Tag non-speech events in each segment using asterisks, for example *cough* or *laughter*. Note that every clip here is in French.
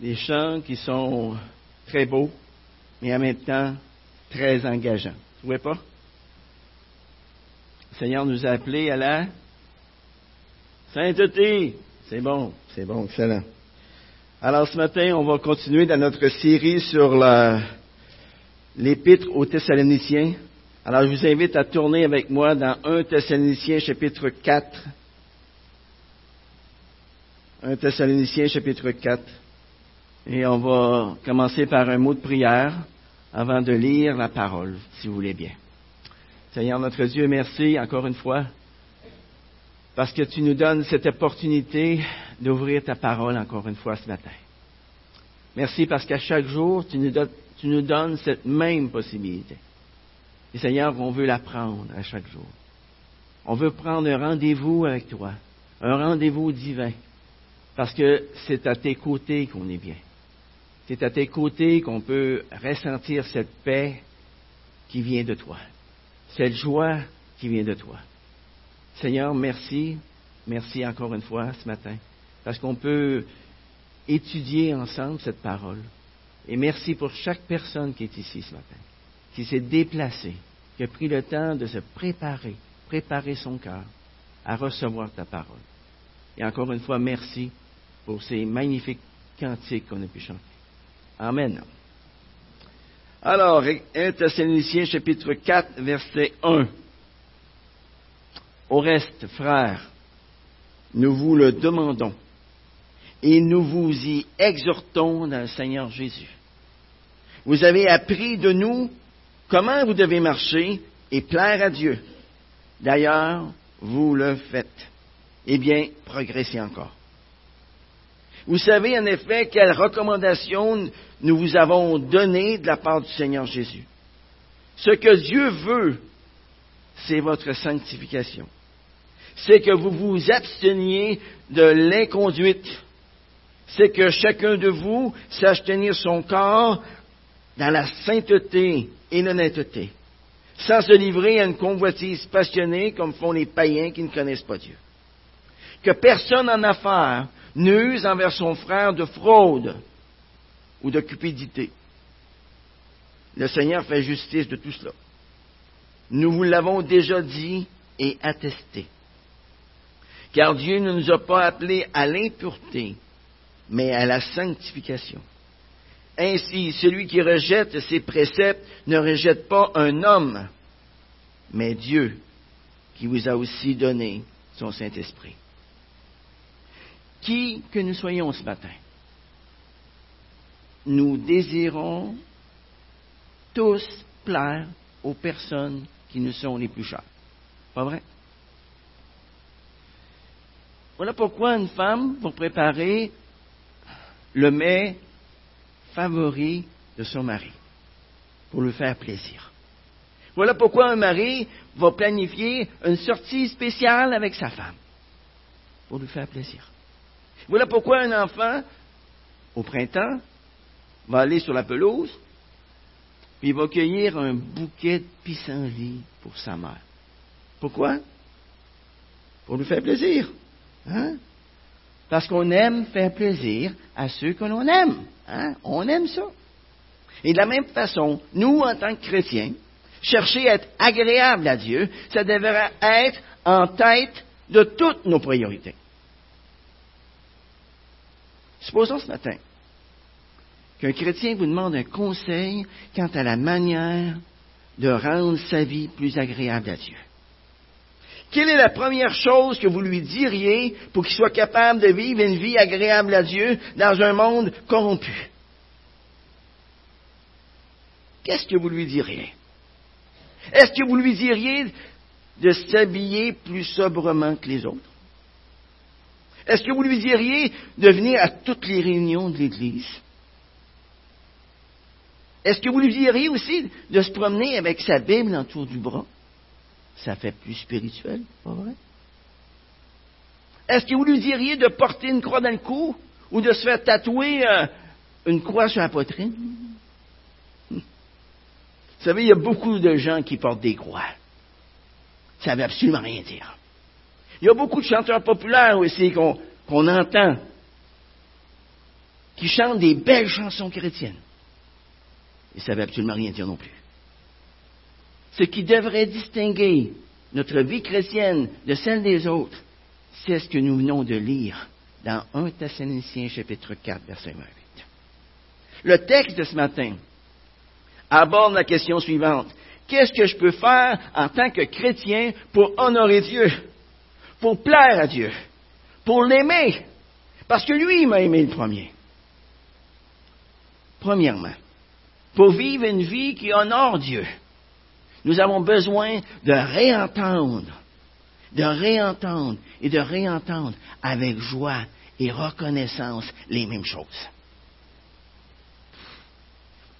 des chants qui sont très beaux, mais en même temps très engageants. Vous trouvez pas? Le Seigneur nous a appelés à la sainteté. C'est bon, c'est bon, excellent. Alors ce matin, on va continuer dans notre série sur l'épître aux Thessaloniciens. Alors je vous invite à tourner avec moi dans 1 Thessaloniciens chapitre 4. 1 Thessaloniciens chapitre 4. Et on va commencer par un mot de prière avant de lire la parole, si vous voulez bien. Seigneur notre Dieu, merci encore une fois parce que tu nous donnes cette opportunité d'ouvrir ta parole encore une fois ce matin. Merci parce qu'à chaque jour, tu nous, donnes, cette même possibilité. Et Seigneur, on veut la prendre à chaque jour. On veut prendre un rendez-vous avec toi, un rendez-vous divin, parce que c'est à tes côtés qu'on est bien. C'est à tes côtés qu'on peut ressentir cette paix qui vient de toi, cette joie qui vient de toi. Seigneur, merci, merci encore une fois ce matin, parce qu'on peut étudier ensemble cette parole. Et merci pour chaque personne qui est ici ce matin, qui s'est déplacée, qui a pris le temps de se préparer, préparer son cœur à recevoir ta parole. Et encore une fois, merci pour ces magnifiques cantiques qu'on a pu chanter. Amen. Alors, 1 Thessaloniciens chapitre 4, verset 1. Au reste, frères, nous vous le demandons et nous vous y exhortons dans le Seigneur Jésus. Vous avez appris de nous comment vous devez marcher et plaire à Dieu. D'ailleurs, vous le faites. Eh bien, progressez encore. Vous savez en effet quelles recommandations nous vous avons données de la part du Seigneur Jésus. Ce que Dieu veut, c'est votre sanctification. C'est que vous vous absteniez de l'inconduite. C'est que chacun de vous sache tenir son corps dans la sainteté et l'honnêteté, sans se livrer à une convoitise passionnée comme font les païens qui ne connaissent pas Dieu. Que personne en affaires n'use envers son frère de fraude ou de cupidité. Le Seigneur fait justice de tout cela. Nous vous l'avons déjà dit et attesté. Car Dieu ne nous a pas appelés à l'impureté, mais à la sanctification. Ainsi, celui qui rejette ses préceptes ne rejette pas un homme, mais Dieu qui vous a aussi donné son Saint-Esprit qui que nous soyons ce matin, nous désirons tous plaire aux personnes qui nous sont les plus chères. Pas vrai? Voilà pourquoi une femme va préparer le mets favori de son mari, pour lui faire plaisir. Voilà pourquoi un mari va planifier une sortie spéciale avec sa femme, pour lui faire plaisir. Voilà pourquoi un enfant, au printemps, va aller sur la pelouse, puis il va cueillir un bouquet de pissenlits pour sa mère. Pourquoi? Pour lui faire plaisir. Hein? Parce qu'on aime faire plaisir à ceux que l'on aime. Hein? On aime ça. Et de la même façon, nous, en tant que chrétiens, chercher à être agréables à Dieu, ça devrait être en tête de toutes nos priorités. Supposons ce matin qu'un chrétien vous demande un conseil quant à la manière de rendre sa vie plus agréable à Dieu. Quelle est la première chose que vous lui diriez pour qu'il soit capable de vivre une vie agréable à Dieu dans un monde corrompu? Qu'est-ce que vous lui diriez? Est-ce que vous lui diriez de s'habiller plus sobrement que les autres? Est-ce que vous lui diriez de venir à toutes les réunions de l'Église? Est-ce que vous lui diriez aussi de se promener avec sa Bible autour du bras? Ça fait plus spirituel, pas vrai? Est-ce que vous lui diriez de porter une croix dans le cou ou de se faire tatouer euh, une croix sur la poitrine? Vous savez, il y a beaucoup de gens qui portent des croix. Ça ne veut absolument rien dire. Il y a beaucoup de chanteurs populaires aussi qu'on entend qui chantent des belles chansons chrétiennes. Ça ne veut absolument rien dire non plus. Ce qui devrait distinguer notre vie chrétienne de celle des autres, c'est ce que nous venons de lire dans 1 Thessaloniciens chapitre 4, verset 28. Le texte de ce matin aborde la question suivante. Qu'est-ce que je peux faire en tant que chrétien pour honorer Dieu, pour plaire à Dieu, pour l'aimer? Parce que lui, m'a aimé le premier. Premièrement, pour vivre une vie qui honore Dieu, nous avons besoin de réentendre, de réentendre et de réentendre avec joie et reconnaissance les mêmes choses.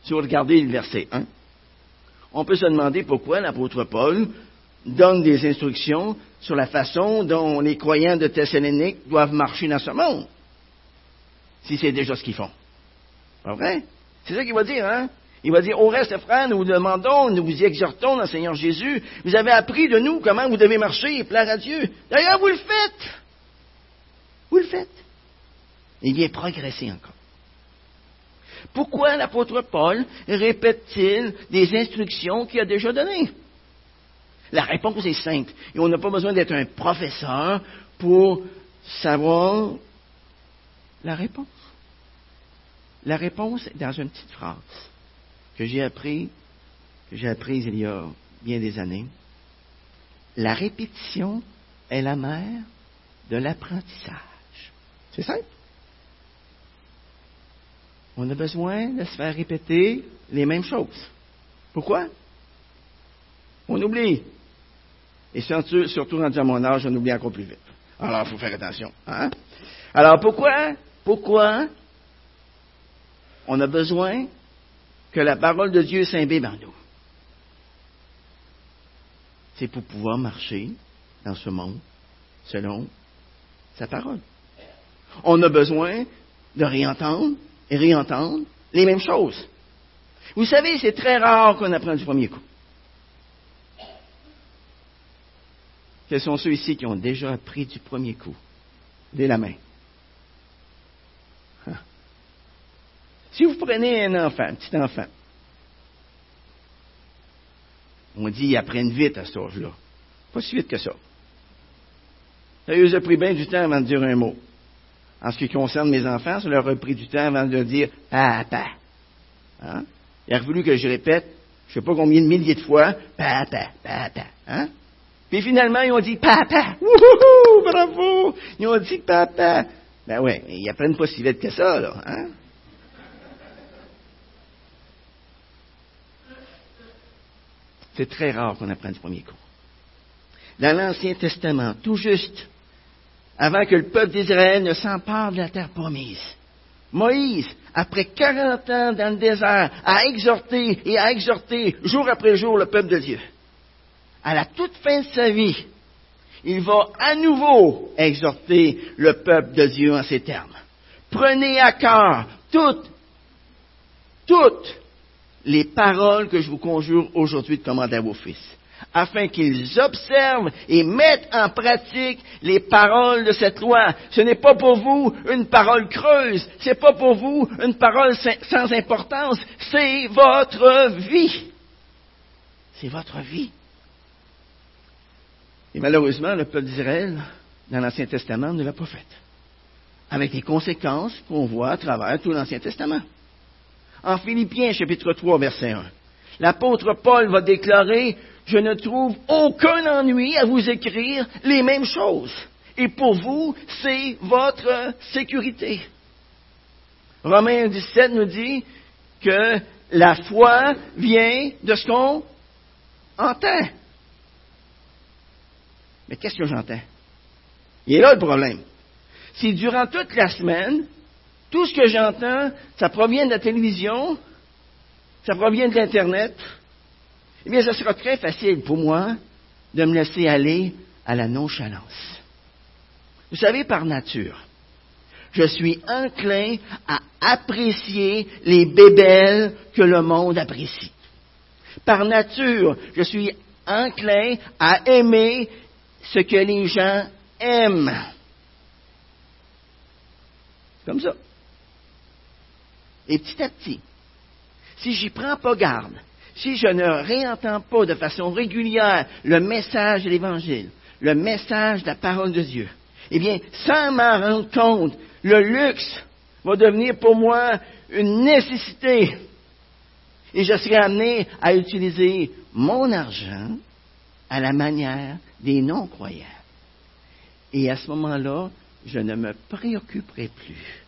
Si vous regardez le verset 1, on peut se demander pourquoi l'apôtre Paul donne des instructions sur la façon dont les croyants de Thessalonique doivent marcher dans ce monde, si c'est déjà ce qu'ils font. Pas vrai? C'est ça qu'il va dire, hein? Il va dire, au reste, frères, nous vous demandons, nous vous exhortons dans le Seigneur Jésus, vous avez appris de nous comment vous devez marcher et plaire à Dieu. D'ailleurs, vous le faites. Vous le faites. Il vient progresser encore. Pourquoi l'apôtre Paul répète-t-il des instructions qu'il a déjà données? La réponse est simple. Et on n'a pas besoin d'être un professeur pour savoir la réponse. La réponse est dans une petite phrase que j'ai appris, que j'ai apprise il y a bien des années. La répétition est la mère de l'apprentissage. C'est simple. On a besoin de se faire répéter les mêmes choses. Pourquoi? On oublie. Et surtout, surtout rendu à mon âge, on oublie encore plus vite. Alors, il faut faire attention. Hein? Alors, pourquoi? Pourquoi on a besoin que la parole de Dieu s'imbibe en nous? C'est pour pouvoir marcher dans ce monde selon sa parole. On a besoin de réentendre et réentendre les mêmes choses. Vous savez, c'est très rare qu'on apprenne du premier coup. Quels sont ceux ici qui ont déjà appris du premier coup? Dès la main. Hein? Si vous prenez un enfant, un petit enfant, on dit qu'ils apprennent vite à cet âge-là. Pas si vite que ça. Ça lui a pris bien du temps avant de dire un mot. En ce qui concerne mes enfants, ça leur a pris du temps avant de dire papa. Hein? Il a voulu que je répète, je ne sais pas combien de milliers de fois, papa, papa. Hein? Puis finalement, ils ont dit papa. Wouhou, bravo. Ils ont dit papa. Ben ouais, ils apprennent pas si vite que ça, là. Hein? C'est très rare qu'on apprenne du premier coup. Dans l'Ancien Testament, tout juste avant que le peuple d'Israël ne s'empare de la terre promise. Moïse, après 40 ans dans le désert, a exhorté et a exhorté jour après jour le peuple de Dieu. À la toute fin de sa vie, il va à nouveau exhorter le peuple de Dieu en ces termes. Prenez à cœur toutes, toutes les paroles que je vous conjure aujourd'hui de commander à vos fils afin qu'ils observent et mettent en pratique les paroles de cette loi. Ce n'est pas pour vous une parole creuse, ce n'est pas pour vous une parole sans importance, c'est votre vie. C'est votre vie. Et malheureusement, le peuple d'Israël, dans l'Ancien Testament, ne l'a pas fait. Avec les conséquences qu'on voit à travers tout l'Ancien Testament. En Philippiens, chapitre 3, verset 1, l'apôtre Paul va déclarer je ne trouve aucun ennui à vous écrire les mêmes choses. Et pour vous, c'est votre sécurité. Romains 17 nous dit que la foi vient de ce qu'on entend. Mais qu'est-ce que j'entends? Il est là le problème. Si durant toute la semaine, tout ce que j'entends, ça provient de la télévision, ça provient de l'Internet, eh bien, ce sera très facile pour moi de me laisser aller à la nonchalance. Vous savez, par nature, je suis enclin à apprécier les bébelles que le monde apprécie. Par nature, je suis enclin à aimer ce que les gens aiment. Comme ça. Et petit à petit, si j'y prends pas garde, si je ne réentends pas de façon régulière le message de l'Évangile, le message de la parole de Dieu, eh bien, sans m'en rendre compte, le luxe va devenir pour moi une nécessité. Et je serai amené à utiliser mon argent à la manière des non-croyants. Et à ce moment-là, je ne me préoccuperai plus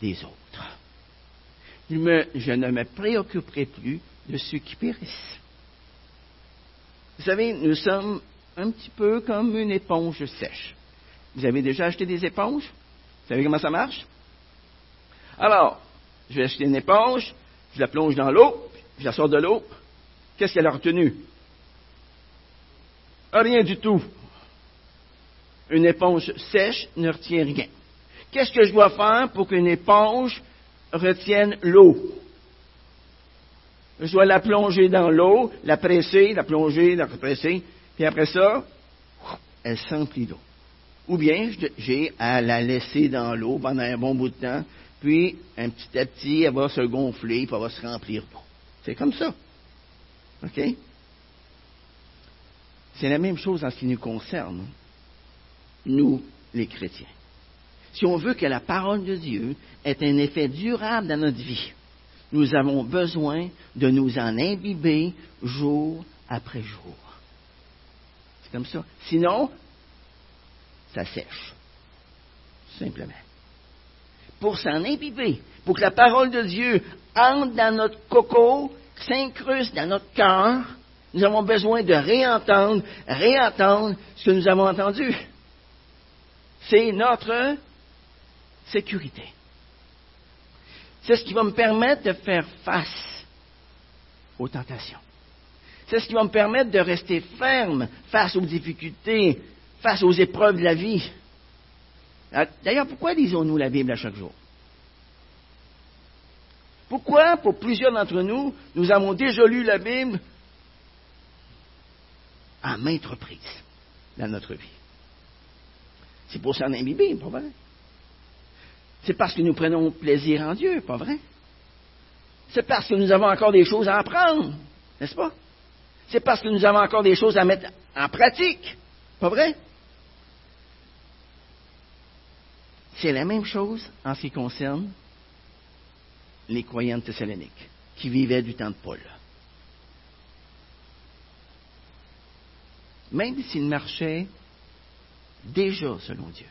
des autres. Je, ne me préoccuperai plus de ceux qui périssent. Vous savez, nous sommes un petit peu comme une éponge sèche. Vous avez déjà acheté des éponges? Vous savez comment ça marche? Alors, je vais acheter une éponge, je la plonge dans l'eau, je la sors de l'eau. Qu'est-ce qu'elle a retenu? Rien du tout. Une éponge sèche ne retient rien. Qu'est-ce que je dois faire pour qu'une éponge retienne l'eau? Je dois la plonger dans l'eau, la presser, la plonger, la presser, puis après ça, elle s'emplit d'eau. Ou bien j'ai à la laisser dans l'eau pendant un bon bout de temps, puis un petit à petit, elle va se gonfler, puis elle va se remplir d'eau. C'est comme ça. OK? C'est la même chose en ce qui nous concerne, nous, les chrétiens. Si on veut que la parole de Dieu ait un effet durable dans notre vie, nous avons besoin de nous en imbiber jour après jour. C'est comme ça. Sinon, ça sèche. Simplement. Pour s'en imbiber, pour que la parole de Dieu entre dans notre coco, s'incruste dans notre cœur, nous avons besoin de réentendre, réentendre ce que nous avons entendu. C'est notre sécurité. C'est ce qui va me permettre de faire face aux tentations. C'est ce qui va me permettre de rester ferme face aux difficultés, face aux épreuves de la vie. Ah, d'ailleurs, pourquoi lisons-nous la Bible à chaque jour? Pourquoi, pour plusieurs d'entre nous, nous avons déjà lu la Bible à maintes reprises dans notre vie? C'est pour s'en imbiber, pas vrai? C'est parce que nous prenons plaisir en Dieu, pas vrai? C'est parce que nous avons encore des choses à apprendre, n'est-ce pas? C'est parce que nous avons encore des choses à mettre en pratique, pas vrai? C'est la même chose en ce qui concerne les croyants de Thessalonique, qui vivaient du temps de Paul. Même s'ils marchaient déjà selon Dieu,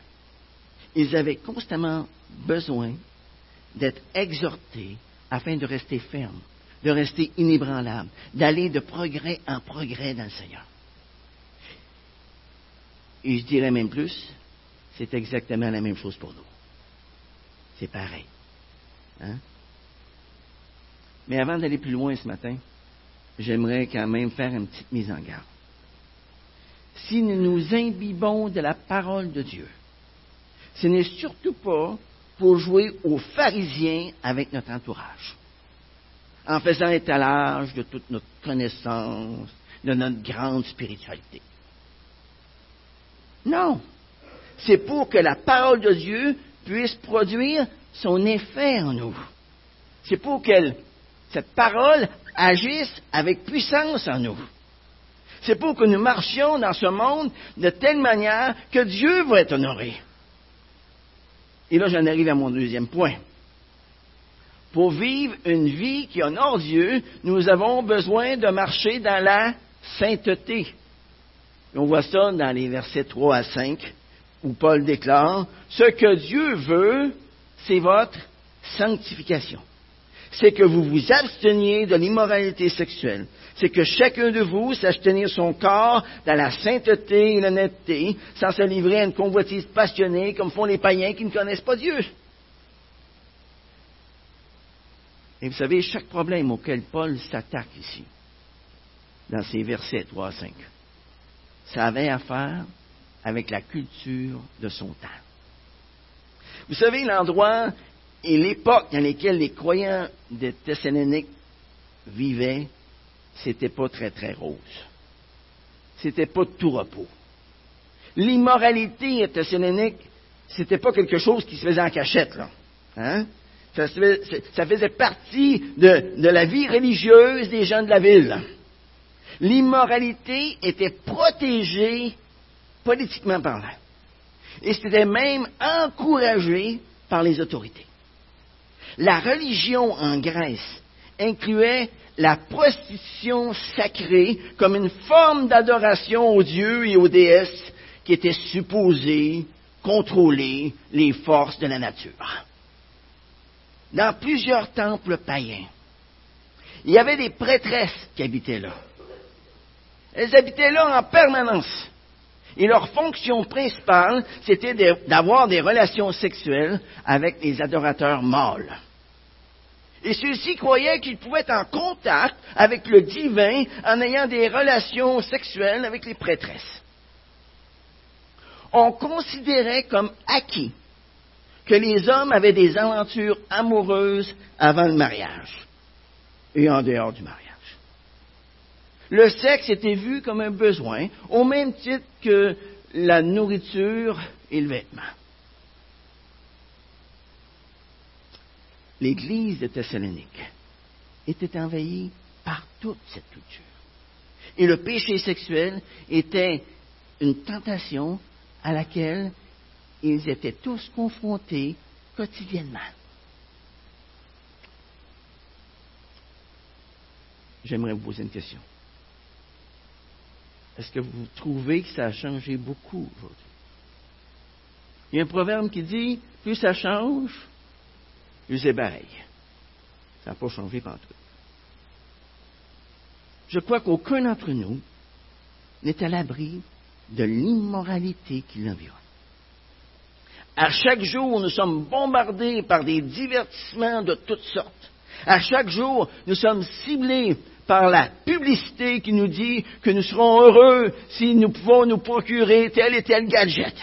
ils avaient constamment besoin d'être exhortés afin de rester fermes, de rester inébranlables, d'aller de progrès en progrès dans le Seigneur. Et je dirais même plus, c'est exactement la même chose pour nous. C'est pareil. Hein? Mais avant d'aller plus loin ce matin, j'aimerais quand même faire une petite mise en garde. Si nous nous imbibons de la parole de Dieu, ce n'est surtout pas pour jouer aux pharisiens avec notre entourage, en faisant étalage de toute notre connaissance, de notre grande spiritualité. Non, c'est pour que la parole de Dieu puisse produire son effet en nous. C'est pour que cette parole agisse avec puissance en nous. C'est pour que nous marchions dans ce monde de telle manière que Dieu va être honoré. Et là, j'en arrive à mon deuxième point. Pour vivre une vie qui honore Dieu, nous avons besoin de marcher dans la sainteté. on voit ça dans les versets 3 à 5, où Paul déclare, Ce que Dieu veut, c'est votre sanctification. C'est que vous vous absteniez de l'immoralité sexuelle, c'est que chacun de vous sache tenir son corps dans la sainteté et l'honnêteté, sans se livrer à une convoitise passionnée comme font les païens qui ne connaissent pas Dieu. Et vous savez, chaque problème auquel Paul s'attaque ici, dans ces versets 3 à 5, ça avait à faire avec la culture de son temps. Vous savez, l'endroit et l'époque dans lesquelles les croyants de Thessalonique vivaient, c'était pas très, très rose. C'était pas tout repos. L'immoralité à Thessalonique, c'était pas quelque chose qui se faisait en cachette, là. Hein? Ça, faisait partie de la vie religieuse des gens de la ville. L'immoralité était protégée politiquement parlant. Et c'était même encouragé par les autorités. La religion en Grèce incluait la prostitution sacrée comme une forme d'adoration aux dieux et aux déesses qui étaient supposés contrôler les forces de la nature. Dans plusieurs temples païens, il y avait des prêtresses qui habitaient là. Elles habitaient là en permanence. Et leur fonction principale, c'était d'avoir des relations sexuelles avec les adorateurs mâles. Et ceux-ci croyaient qu'ils pouvaient être en contact avec le divin en ayant des relations sexuelles avec les prêtresses. On considérait comme acquis que les hommes avaient des aventures amoureuses avant le mariage et en dehors du mariage. Le sexe était vu comme un besoin, au même titre que la nourriture et le vêtement. L'Église de Thessalonique était envahie par toute cette culture. Et le péché sexuel était une tentation à laquelle ils étaient tous confrontés quotidiennement. J'aimerais vous poser une question. Est-ce que vous trouvez que ça a changé beaucoup aujourd'hui? Il y a un proverbe qui dit, plus ça change, plus c'est pareil. Ça n'a pas changé partout. Je crois qu'aucun d'entre nous n'est à l'abri de l'immoralité qui l'environne. À chaque jour, nous sommes bombardés par des divertissements de toutes sortes. À chaque jour, nous sommes ciblés par la publicité qui nous dit que nous serons heureux si nous pouvons nous procurer tel et tel gadget.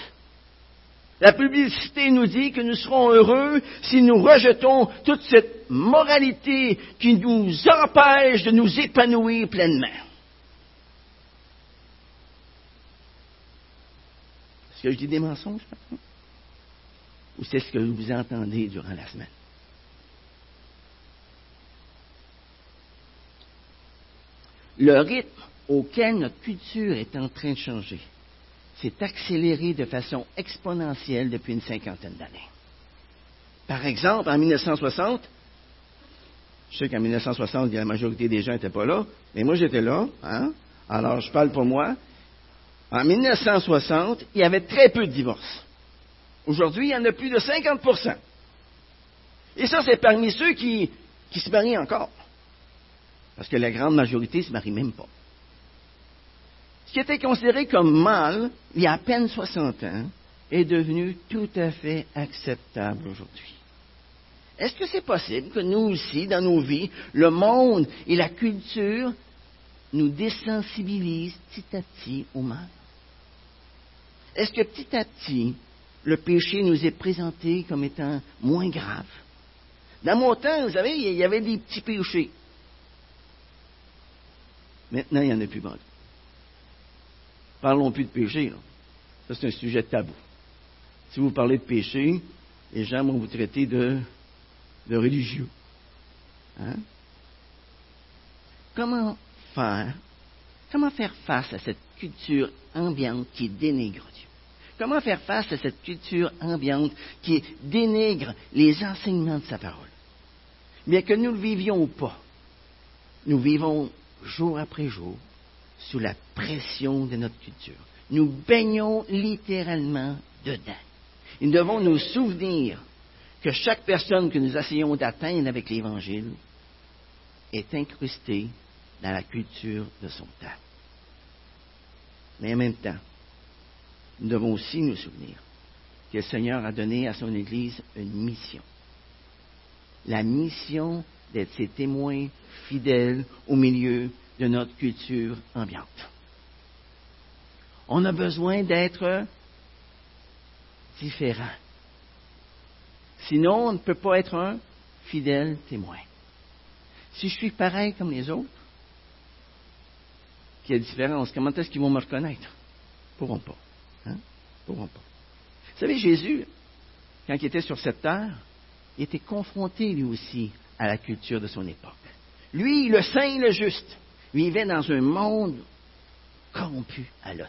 La publicité nous dit que nous serons heureux si nous rejetons toute cette moralité qui nous empêche de nous épanouir pleinement. Est-ce que je dis des mensonges? Ou c'est ce que vous entendez durant la semaine? Le rythme auquel notre culture est en train de changer s'est accéléré de façon exponentielle depuis une cinquantaine d'années. Par exemple, en 1960, je sais qu'en 1960, la majorité des gens n'étaient pas là, mais moi j'étais là, hein? alors je parle pour moi. En 1960, il y avait très peu de divorces. Aujourd'hui, il y en a plus de 50% Et ça, c'est parmi ceux qui, qui se marient encore. Parce que la grande majorité ne se marie même pas. Ce qui était considéré comme mal il y a à peine 60 ans est devenu tout à fait acceptable aujourd'hui. Est-ce que c'est possible que nous aussi, dans nos vies, le monde et la culture nous désensibilisent petit à petit au mal? Est-ce que petit à petit, le péché nous est présenté comme étant moins grave? Dans mon temps, vous savez, il y avait des petits péchés. Maintenant, il n'y en a plus beaucoup. Parlons plus de péché. Là. Ça, c'est un sujet tabou. Si vous parlez de péché, les gens vont vous traiter de, de religieux. Hein? Comment faire, comment faire face à cette culture ambiante qui dénigre Dieu? Comment faire face à cette culture ambiante qui dénigre les enseignements de sa parole? Bien que nous le vivions ou pas, nous vivons jour après jour, sous la pression de notre culture. Nous baignons littéralement dedans. nous devons nous souvenir que chaque personne que nous essayons d'atteindre avec l'Évangile est incrustée dans la culture de son temps. Mais en même temps, nous devons aussi nous souvenir que le Seigneur a donné à son Église une mission. La mission d'être ses témoins fidèles au milieu de notre culture ambiante. On a besoin d'être différent. Sinon, on ne peut pas être un fidèle témoin. Si je suis pareil comme les autres, a différence, comment est-ce qu'ils vont me reconnaître? Pourront pas. Hein? pourront pas. Vous savez, Jésus, quand il était sur cette terre, il était confronté lui aussi à la culture de son époque. Lui, le saint, le juste, vivait dans un monde corrompu à l'os.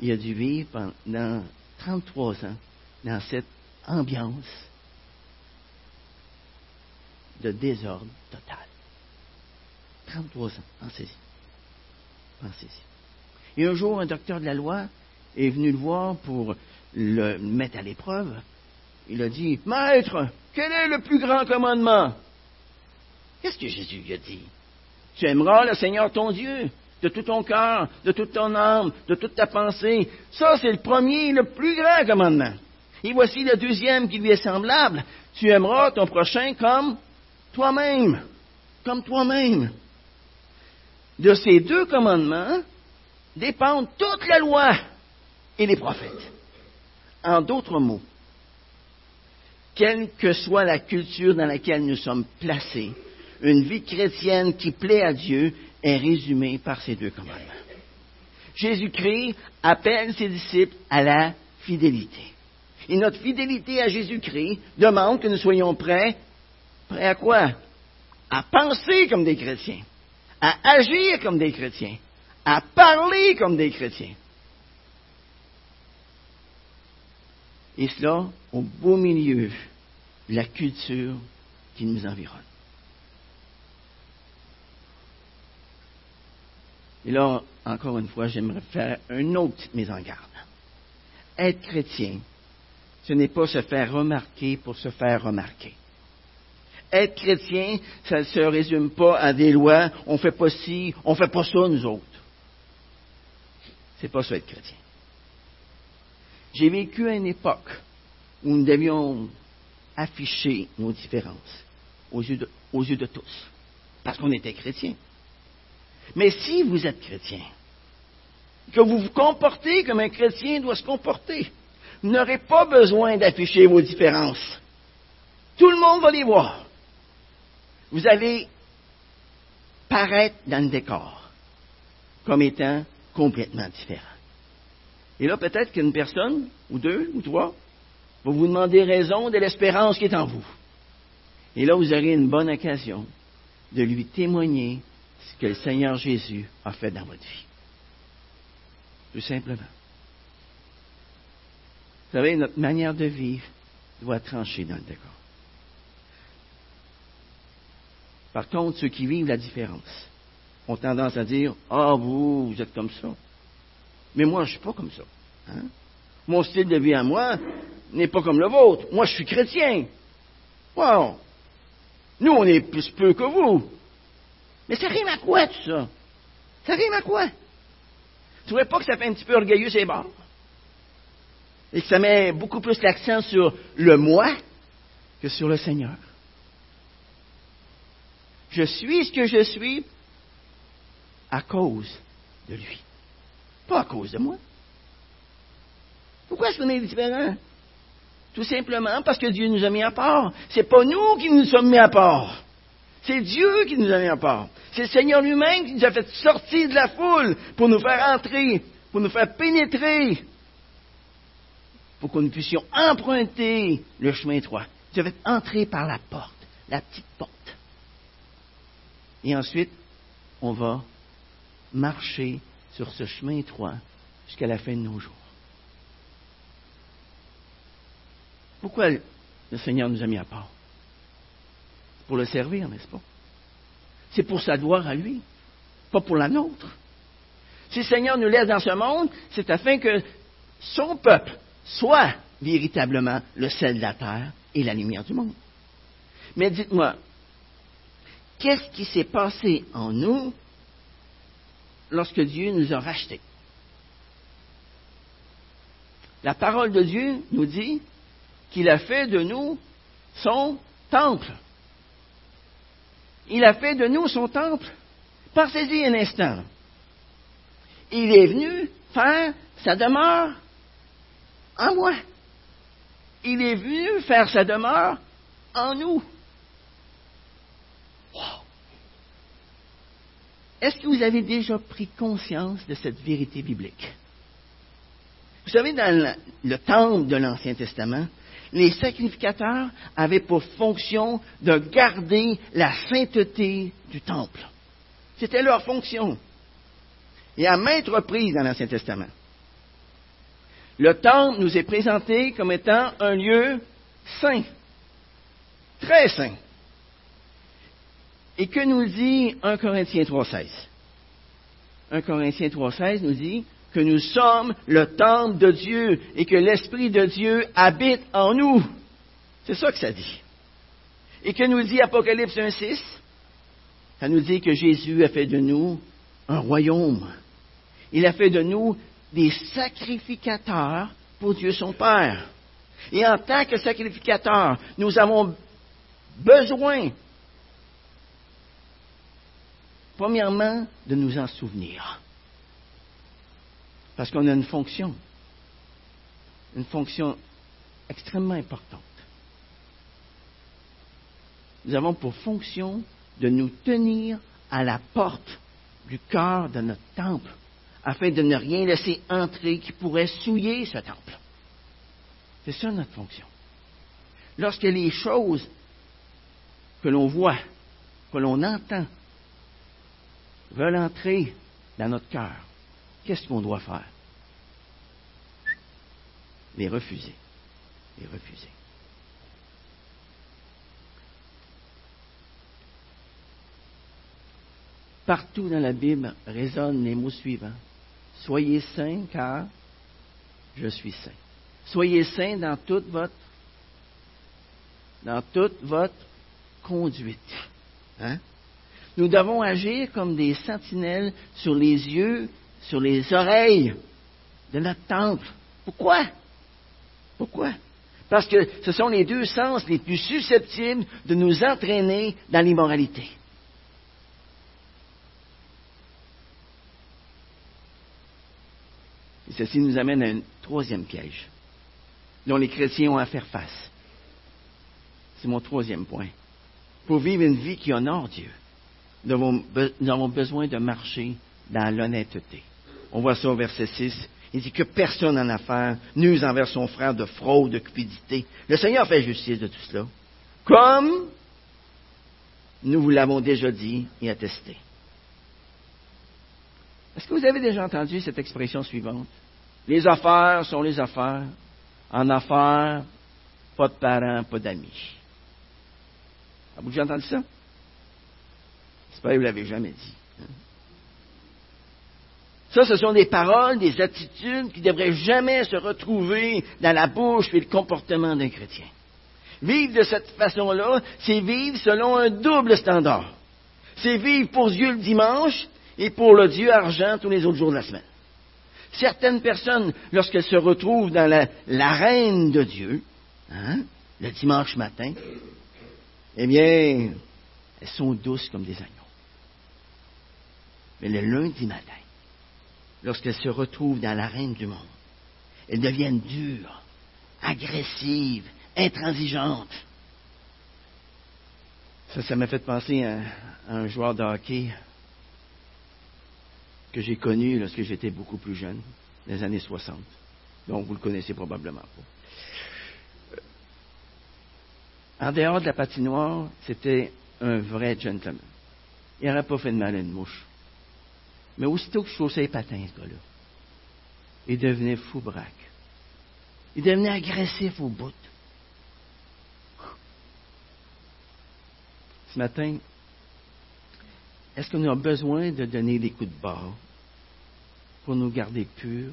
Il a dû vivre pendant 33 ans dans cette ambiance de désordre total. 33 ans, pensez-y. Pensez-y. Et un jour, un docteur de la loi est venu le voir pour le mettre à l'épreuve. Il a dit, Maître, quel est le plus grand commandement? Qu'est-ce que Jésus lui a dit? Tu aimeras le Seigneur ton Dieu de tout ton cœur, de toute ton âme, de toute ta pensée. Ça, c'est le premier, le plus grand commandement. Et voici le deuxième qui lui est semblable. Tu aimeras ton prochain comme toi-même. Comme toi-même. De ces deux commandements dépendent toute la loi et les prophètes. En d'autres mots, quelle que soit la culture dans laquelle nous sommes placés, une vie chrétienne qui plaît à Dieu est résumée par ces deux commandements. Jésus-Christ appelle ses disciples à la fidélité. Et notre fidélité à Jésus-Christ demande que nous soyons prêts. Prêts à quoi? À penser comme des chrétiens, à agir comme des chrétiens, à parler comme des chrétiens. Et cela au beau milieu de la culture qui nous environne. Et là, encore une fois, j'aimerais faire un autre mise en garde. Être chrétien, ce n'est pas se faire remarquer pour se faire remarquer. Être chrétien, ça ne se résume pas à des lois, on fait pas ci, on fait pas ça, nous autres. C'est pas ça être chrétien. J'ai vécu une époque où nous devions afficher nos différences aux yeux de, aux yeux de tous, parce qu'on était chrétiens. Mais si vous êtes chrétien, que vous vous comportez comme un chrétien doit se comporter, vous n'aurez pas besoin d'afficher vos différences. Tout le monde va les voir. Vous allez paraître dans le décor comme étant complètement différent. Et là, peut-être qu'une personne, ou deux, ou trois, va vous demander raison de l'espérance qui est en vous. Et là, vous aurez une bonne occasion de lui témoigner ce que le Seigneur Jésus a fait dans votre vie. Tout simplement. Vous savez, notre manière de vivre doit trancher dans le décor. Par contre, ceux qui vivent la différence ont tendance à dire Ah, vous, vous êtes comme ça. Mais moi, je ne suis pas comme ça. Hein? Mon style de vie à moi n'est pas comme le vôtre. Moi, je suis chrétien. Wow. Nous, on est plus peu que vous. Mais ça rime à quoi tout ça? Ça rime à quoi? Tu ne trouvez pas que ça fait un petit peu orgueilleux ces bords? Et que ça met beaucoup plus l'accent sur le moi que sur le Seigneur. Je suis ce que je suis à cause de lui. Pas à cause de moi. Pourquoi est-ce qu'on est différent? Tout simplement parce que Dieu nous a mis à part. C'est pas nous qui nous sommes mis à part. C'est Dieu qui nous a mis à part. C'est le Seigneur lui-même qui nous a fait sortir de la foule pour nous faire entrer, pour nous faire pénétrer, pour que nous puissions emprunter le chemin étroit. Tu fait entrer par la porte, la petite porte. Et ensuite, on va marcher sur ce chemin étroit jusqu'à la fin de nos jours. Pourquoi le Seigneur nous a mis à part? Pour le servir, n'est-ce pas? C'est pour sa gloire à lui, pas pour la nôtre. Si le Seigneur nous laisse dans ce monde, c'est afin que son peuple soit véritablement le sel de la terre et la lumière du monde. Mais dites-moi, qu'est-ce qui s'est passé en nous lorsque Dieu nous a rachetés? La parole de Dieu nous dit qu'il a fait de nous son temple. Il a fait de nous son temple. Pensez-y un instant. Il est venu faire sa demeure en moi. Il est venu faire sa demeure en nous. Est-ce que vous avez déjà pris conscience de cette vérité biblique? Vous savez, dans le, temple de l'Ancien Testament, Les sacrificateurs avaient pour fonction de garder la sainteté du temple. C'était leur fonction. Et à maintes reprises dans l'Ancien Testament, le temple nous est présenté comme étant un lieu saint, très saint. Et que nous dit 1 Corinthiens 3.16 1 Corinthiens 3.16 nous dit que nous sommes le temple de Dieu et que l'Esprit de Dieu habite en nous. C'est ça que ça dit. Et que nous dit Apocalypse 1.6 Ça nous dit que Jésus a fait de nous un royaume. Il a fait de nous des sacrificateurs pour Dieu son Père. Et en tant que sacrificateurs, nous avons besoin, premièrement, de nous en souvenir. Parce qu'on a une fonction, une fonction extrêmement importante. Nous avons pour fonction de nous tenir à la porte du cœur de notre temple afin de ne rien laisser entrer qui pourrait souiller ce temple. C'est ça notre fonction. Lorsque les choses que l'on voit, que l'on entend, veulent entrer dans notre cœur, qu'est-ce qu'on doit faire? Les refuser. Les refuser. Partout dans la Bible résonnent les mots suivants. Soyez saints car je suis saint. Soyez saints dans toute votre dans toute votre conduite. Hein? Nous devons agir comme des sentinelles sur les yeux, sur les oreilles de notre temple. Pourquoi? Pourquoi? Parce que ce sont les deux sens les plus susceptibles de nous entraîner dans l'immoralité. Ceci nous amène à un troisième piège dont les chrétiens ont à faire face. C'est mon troisième point. Pour vivre une vie qui honore Dieu, nous avons, besoin de marcher dans l'honnêteté. On voit ça au verset 6. Il dit que personne en affaire n'use envers son frère de fraude, de cupidité. Le Seigneur fait justice de tout cela. Comme nous vous l'avons déjà dit et attesté. Est-ce que vous avez déjà entendu cette expression suivante? Les affaires sont les affaires. En affaires, pas de parents, pas d'amis. Avez-vous déjà entendu ça? J'espère que vous ne l'avez jamais dit. Hein. Ça, ce sont des paroles, des attitudes qui ne devraient jamais se retrouver dans la bouche et le comportement d'un chrétien. Vivre de cette façon-là, c'est vivre selon un double standard. C'est vivre pour Dieu le dimanche et pour le Dieu argent tous les autres jours de la semaine. Certaines personnes, lorsqu'elles se retrouvent dans l'arène de Dieu, hein, le dimanche matin, eh bien, elles sont douces comme des agneaux. Mais le lundi matin, lorsqu'elles se retrouvent dans l'arène du monde, elles deviennent dures, agressives, intransigeantes. Ça, ça m'a fait penser à, un joueur de hockey que j'ai connu lorsque j'étais beaucoup plus jeune, dans les années 60. Donc, vous le connaissez probablement pas. En dehors de la patinoire, c'était un vrai gentleman. Il n'aurait pas fait de mal à une mouche. Mais aussitôt que je chaussais les patins, ce gars-là, il devenait fou braque. Il devenait agressif au bout. Ce matin, est-ce qu'on a besoin de donner des coups de barre pour nous garder purs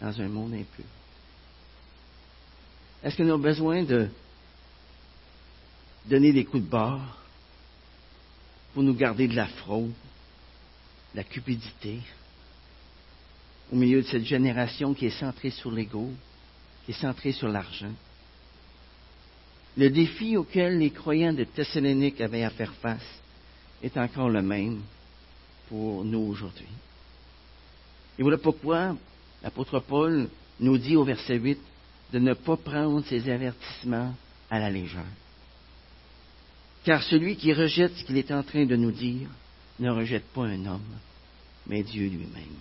dans un monde impur? Est-ce qu'on a besoin de donner des coups de barre pour nous garder de la fraude, de la cupidité, au milieu de cette génération qui est centrée sur l'ego, qui est centrée sur l'argent? Le défi auquel les croyants de Thessalonique avaient à faire face est encore le même pour nous aujourd'hui. Et voilà pourquoi l'apôtre Paul nous dit au verset 8 de ne pas prendre ces avertissements à la légère. Car celui qui rejette ce qu'il est en train de nous dire ne rejette pas un homme, mais Dieu lui-même.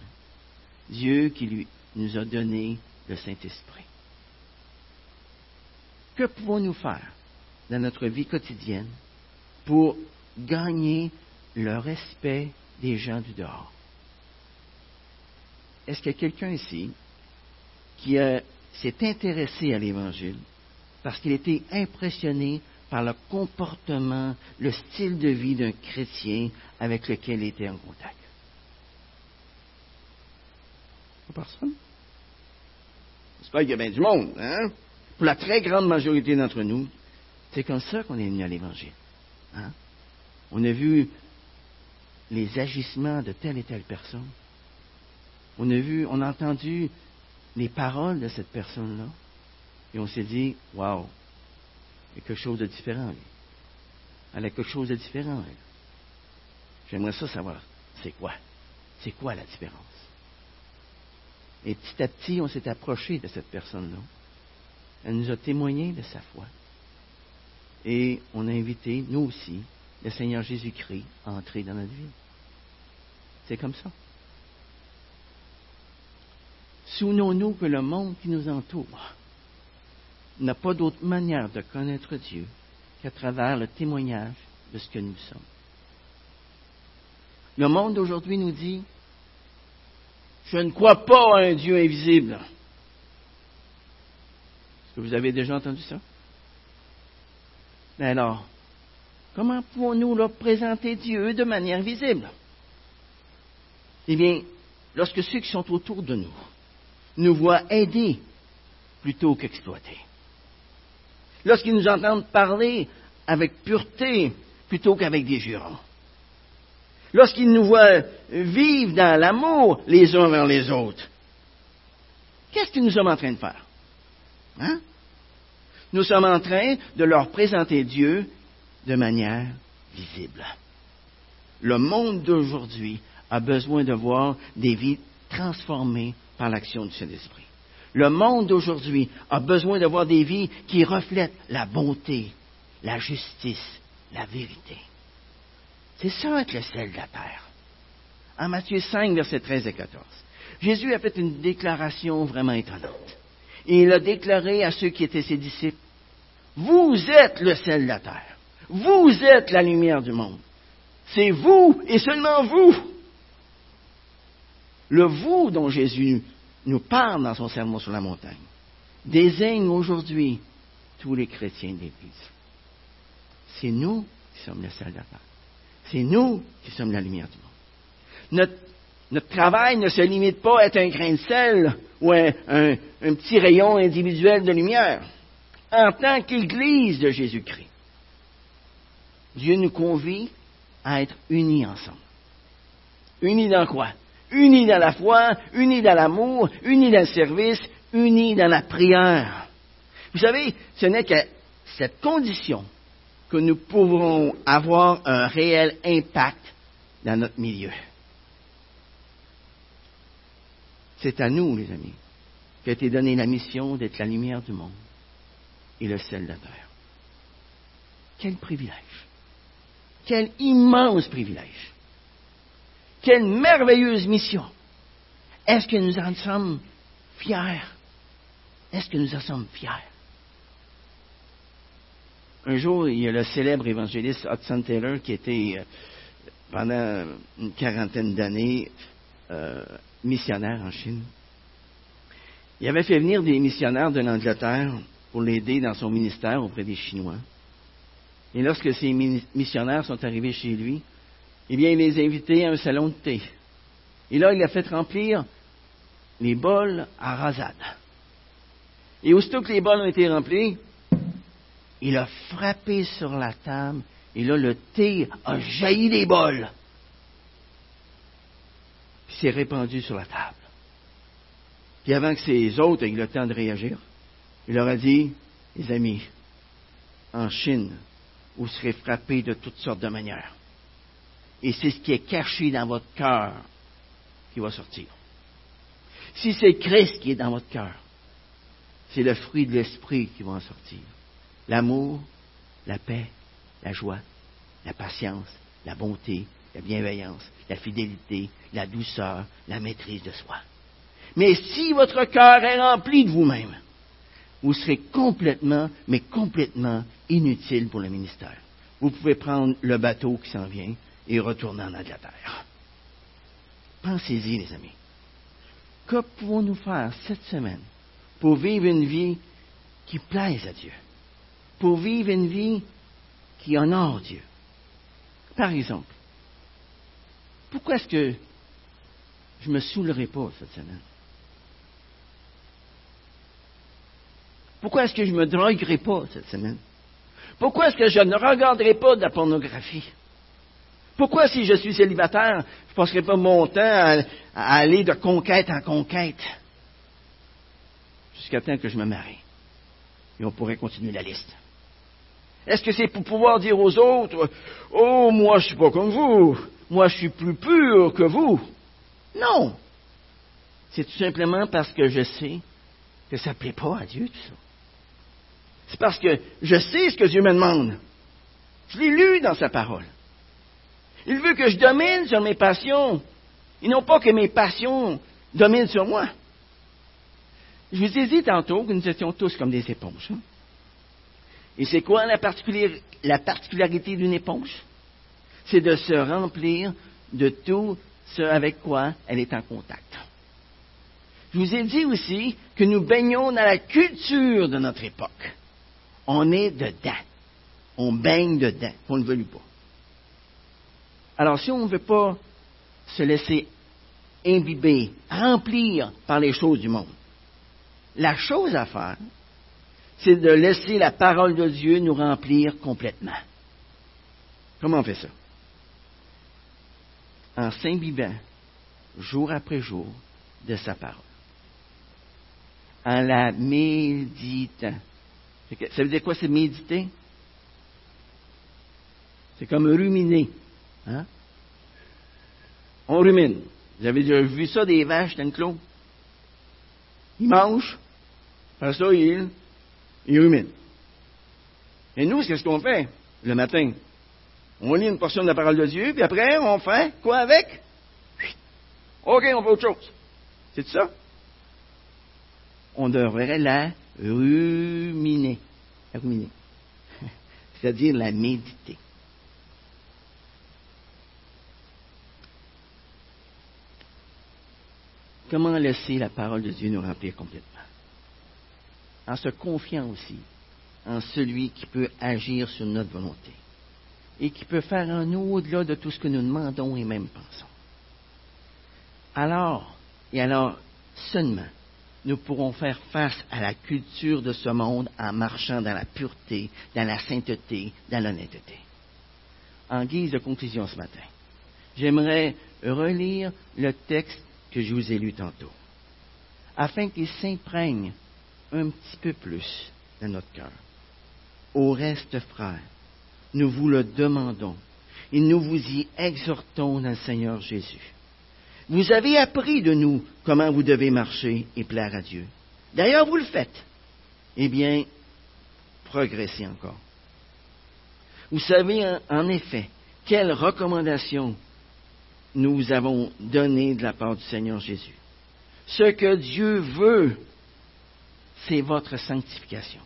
– Dieu qui lui, nous a donné le Saint-Esprit. Que pouvons-nous faire dans notre vie quotidienne pour gagner le respect des gens du dehors? Est-ce qu'il y a quelqu'un ici qui s'est intéressé à l'Évangile parce qu'il était impressionné par le comportement, le style de vie d'un chrétien avec lequel il était en contact? Personne? J'espère qu'il y a bien du monde, hein? Pour la très grande majorité d'entre nous, c'est comme ça qu'on est venu à l'Évangile. Hein? On a vu les agissements de telle et telle personne. On a vu, on a entendu les paroles de cette personne-là. Et on s'est dit, waouh, il y a quelque chose de différent. Elle a quelque chose de différent. J'aimerais ça savoir, c'est quoi? C'est quoi la différence? Et petit à petit, on s'est approché de cette personne-là. Elle nous a témoigné de sa foi. Et on a invité, nous aussi, le Seigneur Jésus-Christ à entrer dans notre vie. C'est comme ça. Souvenons-nous que le monde qui nous entoure n'a pas d'autre manière de connaître Dieu qu'à travers le témoignage de ce que nous sommes. Le monde d'aujourd'hui nous dit, je ne crois pas à un Dieu invisible. Est-ce que vous avez déjà entendu ça? Mais alors, comment pouvons-nous leur présenter Dieu de manière visible? Eh bien, lorsque ceux qui sont autour de nous nous voient aider plutôt qu'exploiter. Lorsqu'ils nous entendent parler avec pureté plutôt qu'avec des jurons. Lorsqu'ils nous voient vivre dans l'amour les uns vers les autres. Qu'est-ce que nous sommes en train de faire? Hein? Nous sommes en train de leur présenter Dieu de manière visible. Le monde d'aujourd'hui a besoin de voir des vies transformées par l'action du Saint-Esprit. Le monde d'aujourd'hui a besoin de voir des vies qui reflètent la bonté, la justice, la vérité. C'est ça être le sel de la terre. En Matthieu 5, versets 13 et 14, Jésus a fait une déclaration vraiment étonnante. Il a déclaré à ceux qui étaient ses disciples, Vous êtes le sel de la terre. Vous êtes la lumière du monde. C'est vous et seulement vous. Le vous dont Jésus nous parle dans son sermon sur la montagne désigne aujourd'hui tous les chrétiens de l'Église. C'est nous qui sommes le sel. C'est nous qui sommes la lumière du monde. Notre, travail ne se limite pas à être un grain de sel ou un, un petit rayon individuel de lumière. En tant qu'Église de Jésus-Christ, Dieu nous convie à être unis ensemble. Unis dans quoi? Unis dans la foi, unis dans l'amour, unis dans le service, unis dans la prière. Vous savez, ce n'est qu'à cette condition que nous pourrons avoir un réel impact dans notre milieu. C'est à nous, les amis, qu'a été donnée la mission d'être la lumière du monde et le sel de la terre. Quel privilège! Quel immense privilège! Quelle merveilleuse mission! Est-ce que nous en sommes fiers? Est-ce que nous en sommes fiers? Un jour, il y a le célèbre évangéliste Hudson Taylor qui était euh, pendant une quarantaine d'années euh, missionnaire en Chine. Il avait fait venir des missionnaires de l'Angleterre pour l'aider dans son ministère auprès des Chinois. Et lorsque ces missionnaires sont arrivés chez lui, eh bien, il les a invités à un salon de thé. Et là, il a fait remplir les bols à rasade. Et aussitôt que les bols ont été remplis, il a frappé sur la table, et là, le thé a jailli des bols. Puis s'est répandu sur la table. Puis avant que ses autres aient le temps de réagir, il leur a dit, les amis, en Chine, vous serez frappés de toutes sortes de manières. Et c'est ce qui est caché dans votre cœur qui va sortir. Si c'est Christ qui est dans votre cœur, c'est le fruit de l'esprit qui va en sortir l'amour, la paix, la joie, la patience, la bonté, la bienveillance, la fidélité, la douceur, la maîtrise de soi. Mais si votre cœur est rempli de vous-même, vous serez complètement, mais complètement inutile pour le ministère. Vous pouvez prendre le bateau qui s'en vient et retourner en Angleterre. Pensez-y, les amis. Que pouvons-nous faire cette semaine pour vivre une vie qui plaise à Dieu? Pour vivre une vie qui honore Dieu? Par exemple, pourquoi est-ce que je ne me saoulerai pas cette semaine? Pourquoi est-ce que je ne me droguerai pas cette semaine? Pourquoi est-ce que je ne regarderai pas de la pornographie? Pourquoi, si je suis célibataire, je ne passerai pas mon temps à, à, aller de conquête en conquête? Jusqu'à temps que je me marie? Et on pourrait continuer la liste. Est-ce que c'est pour pouvoir dire aux autres, oh, moi je ne suis pas comme vous, moi je suis plus pur que vous? Non. C'est tout simplement parce que je sais que ça ne plaît pas à Dieu, tout ça. C'est parce que je sais ce que Dieu me demande. Je l'ai lu dans sa parole. Il veut que je domine sur mes passions, et non pas que mes passions dominent sur moi. Je vous ai dit tantôt que nous étions tous comme des éponges. Hein. Et c'est quoi la, la particularité d'une éponge? C'est de se remplir de tout ce avec quoi elle est en contact. Je vous ai dit aussi que nous baignons dans la culture de notre époque. On est dedans. On baigne dedans. On ne veut pas. Alors, si on ne veut pas se laisser imbiber, remplir par les choses du monde, la chose à faire, c'est de laisser la parole de Dieu nous remplir complètement. Comment on fait ça? En s'imbibant jour après jour de sa parole. En la méditant. Ça veut dire quoi, c'est méditer? C'est comme ruminer. Hein? On rumine. Vous avez déjà vu ça des vaches dans le clos? Ils mangent, ça, ils, ils ruminent. Et nous, qu'est-ce qu'on fait le matin? On lit une portion de la parole de Dieu, puis après, on fait quoi avec? OK, on fait autre chose. C'est ça? On devrait la ruminer. Ruminer. *laughs* C'est-à-dire la méditer. Comment laisser la parole de Dieu nous remplir complètement? En se confiant aussi en celui qui peut agir sur notre volonté et qui peut faire en nous au-delà de tout ce que nous demandons et même pensons. Alors, et alors seulement, nous pourrons faire face à la culture de ce monde en marchant dans la pureté, dans la sainteté, dans l'honnêteté. En guise de conclusion ce matin, j'aimerais relire le texte que je vous ai lu tantôt, afin qu'il s'imprègne un petit peu plus dans notre cœur. Au reste, frères, nous vous le demandons et nous vous y exhortons dans le Seigneur Jésus. Vous avez appris de nous comment vous devez marcher et plaire à Dieu. D'ailleurs, vous le faites. Eh bien, progressez encore. Vous savez en effet quelles recommandations nous avons donné de la part du Seigneur Jésus. Ce que Dieu veut, c'est votre sanctification.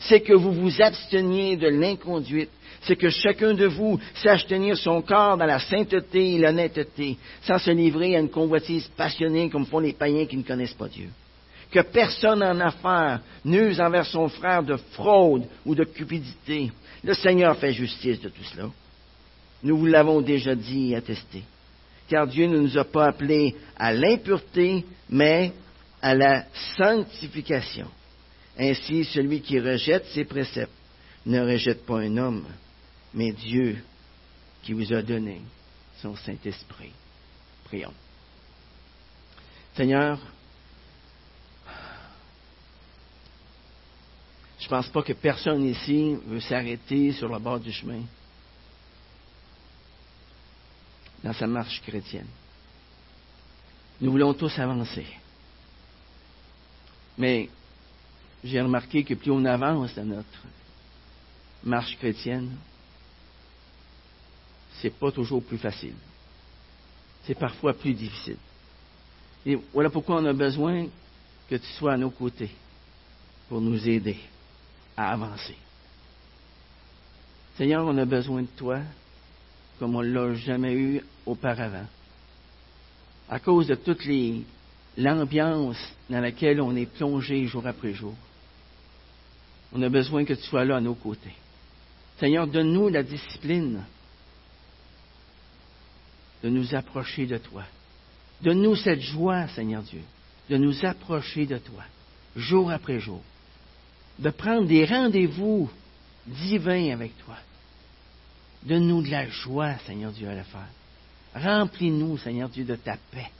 C'est que vous vous absteniez de l'inconduite. C'est que chacun de vous sache tenir son corps dans la sainteté et l'honnêteté, sans se livrer à une convoitise passionnée comme font les païens qui ne connaissent pas Dieu. Que personne en affaire n'use envers son frère de fraude ou de cupidité. Le Seigneur fait justice de tout cela. Nous vous l'avons déjà dit et attesté. Car Dieu ne nous a pas appelés à l'impureté, mais à la sanctification. Ainsi, celui qui rejette ses préceptes ne rejette pas un homme, mais Dieu qui vous a donné son Saint-Esprit. Prions. Seigneur, je ne pense pas que personne ici veut s'arrêter sur le bord du chemin dans sa marche chrétienne. Nous voulons tous avancer. Mais j'ai remarqué que plus on avance dans notre marche chrétienne, c'est pas toujours plus facile. C'est parfois plus difficile. Et voilà pourquoi on a besoin que tu sois à nos côtés. pour nous aider à avancer. Seigneur, on a besoin de toi comme on ne l'a jamais eu auparavant. À cause de toute l'ambiance dans laquelle on est plongé jour après jour. On a besoin que tu sois là à nos côtés. Seigneur, donne-nous la discipline de nous approcher de toi. Donne-nous cette joie, Seigneur Dieu, de nous approcher de toi, jour après jour, de prendre des rendez-vous divins avec toi. Donne-nous de la joie, Seigneur Dieu, à le faire. Remplis-nous, Seigneur Dieu, de ta paix.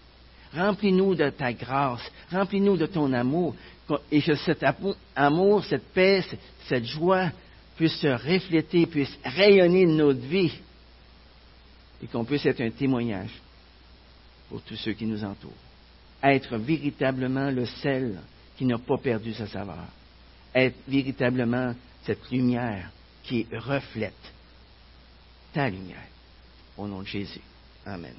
Remplis-nous de ta grâce. Remplis-nous de ton amour. Et que cet amour, cette paix, cette joie puisse se refléter, puisse rayonner notre vie. Et qu'on puisse être un témoignage pour tous ceux qui nous entourent. Être véritablement le sel qui n'a pas perdu sa saveur. Être véritablement cette lumière qui reflète ta lumière. Au nom de Jésus. Amen.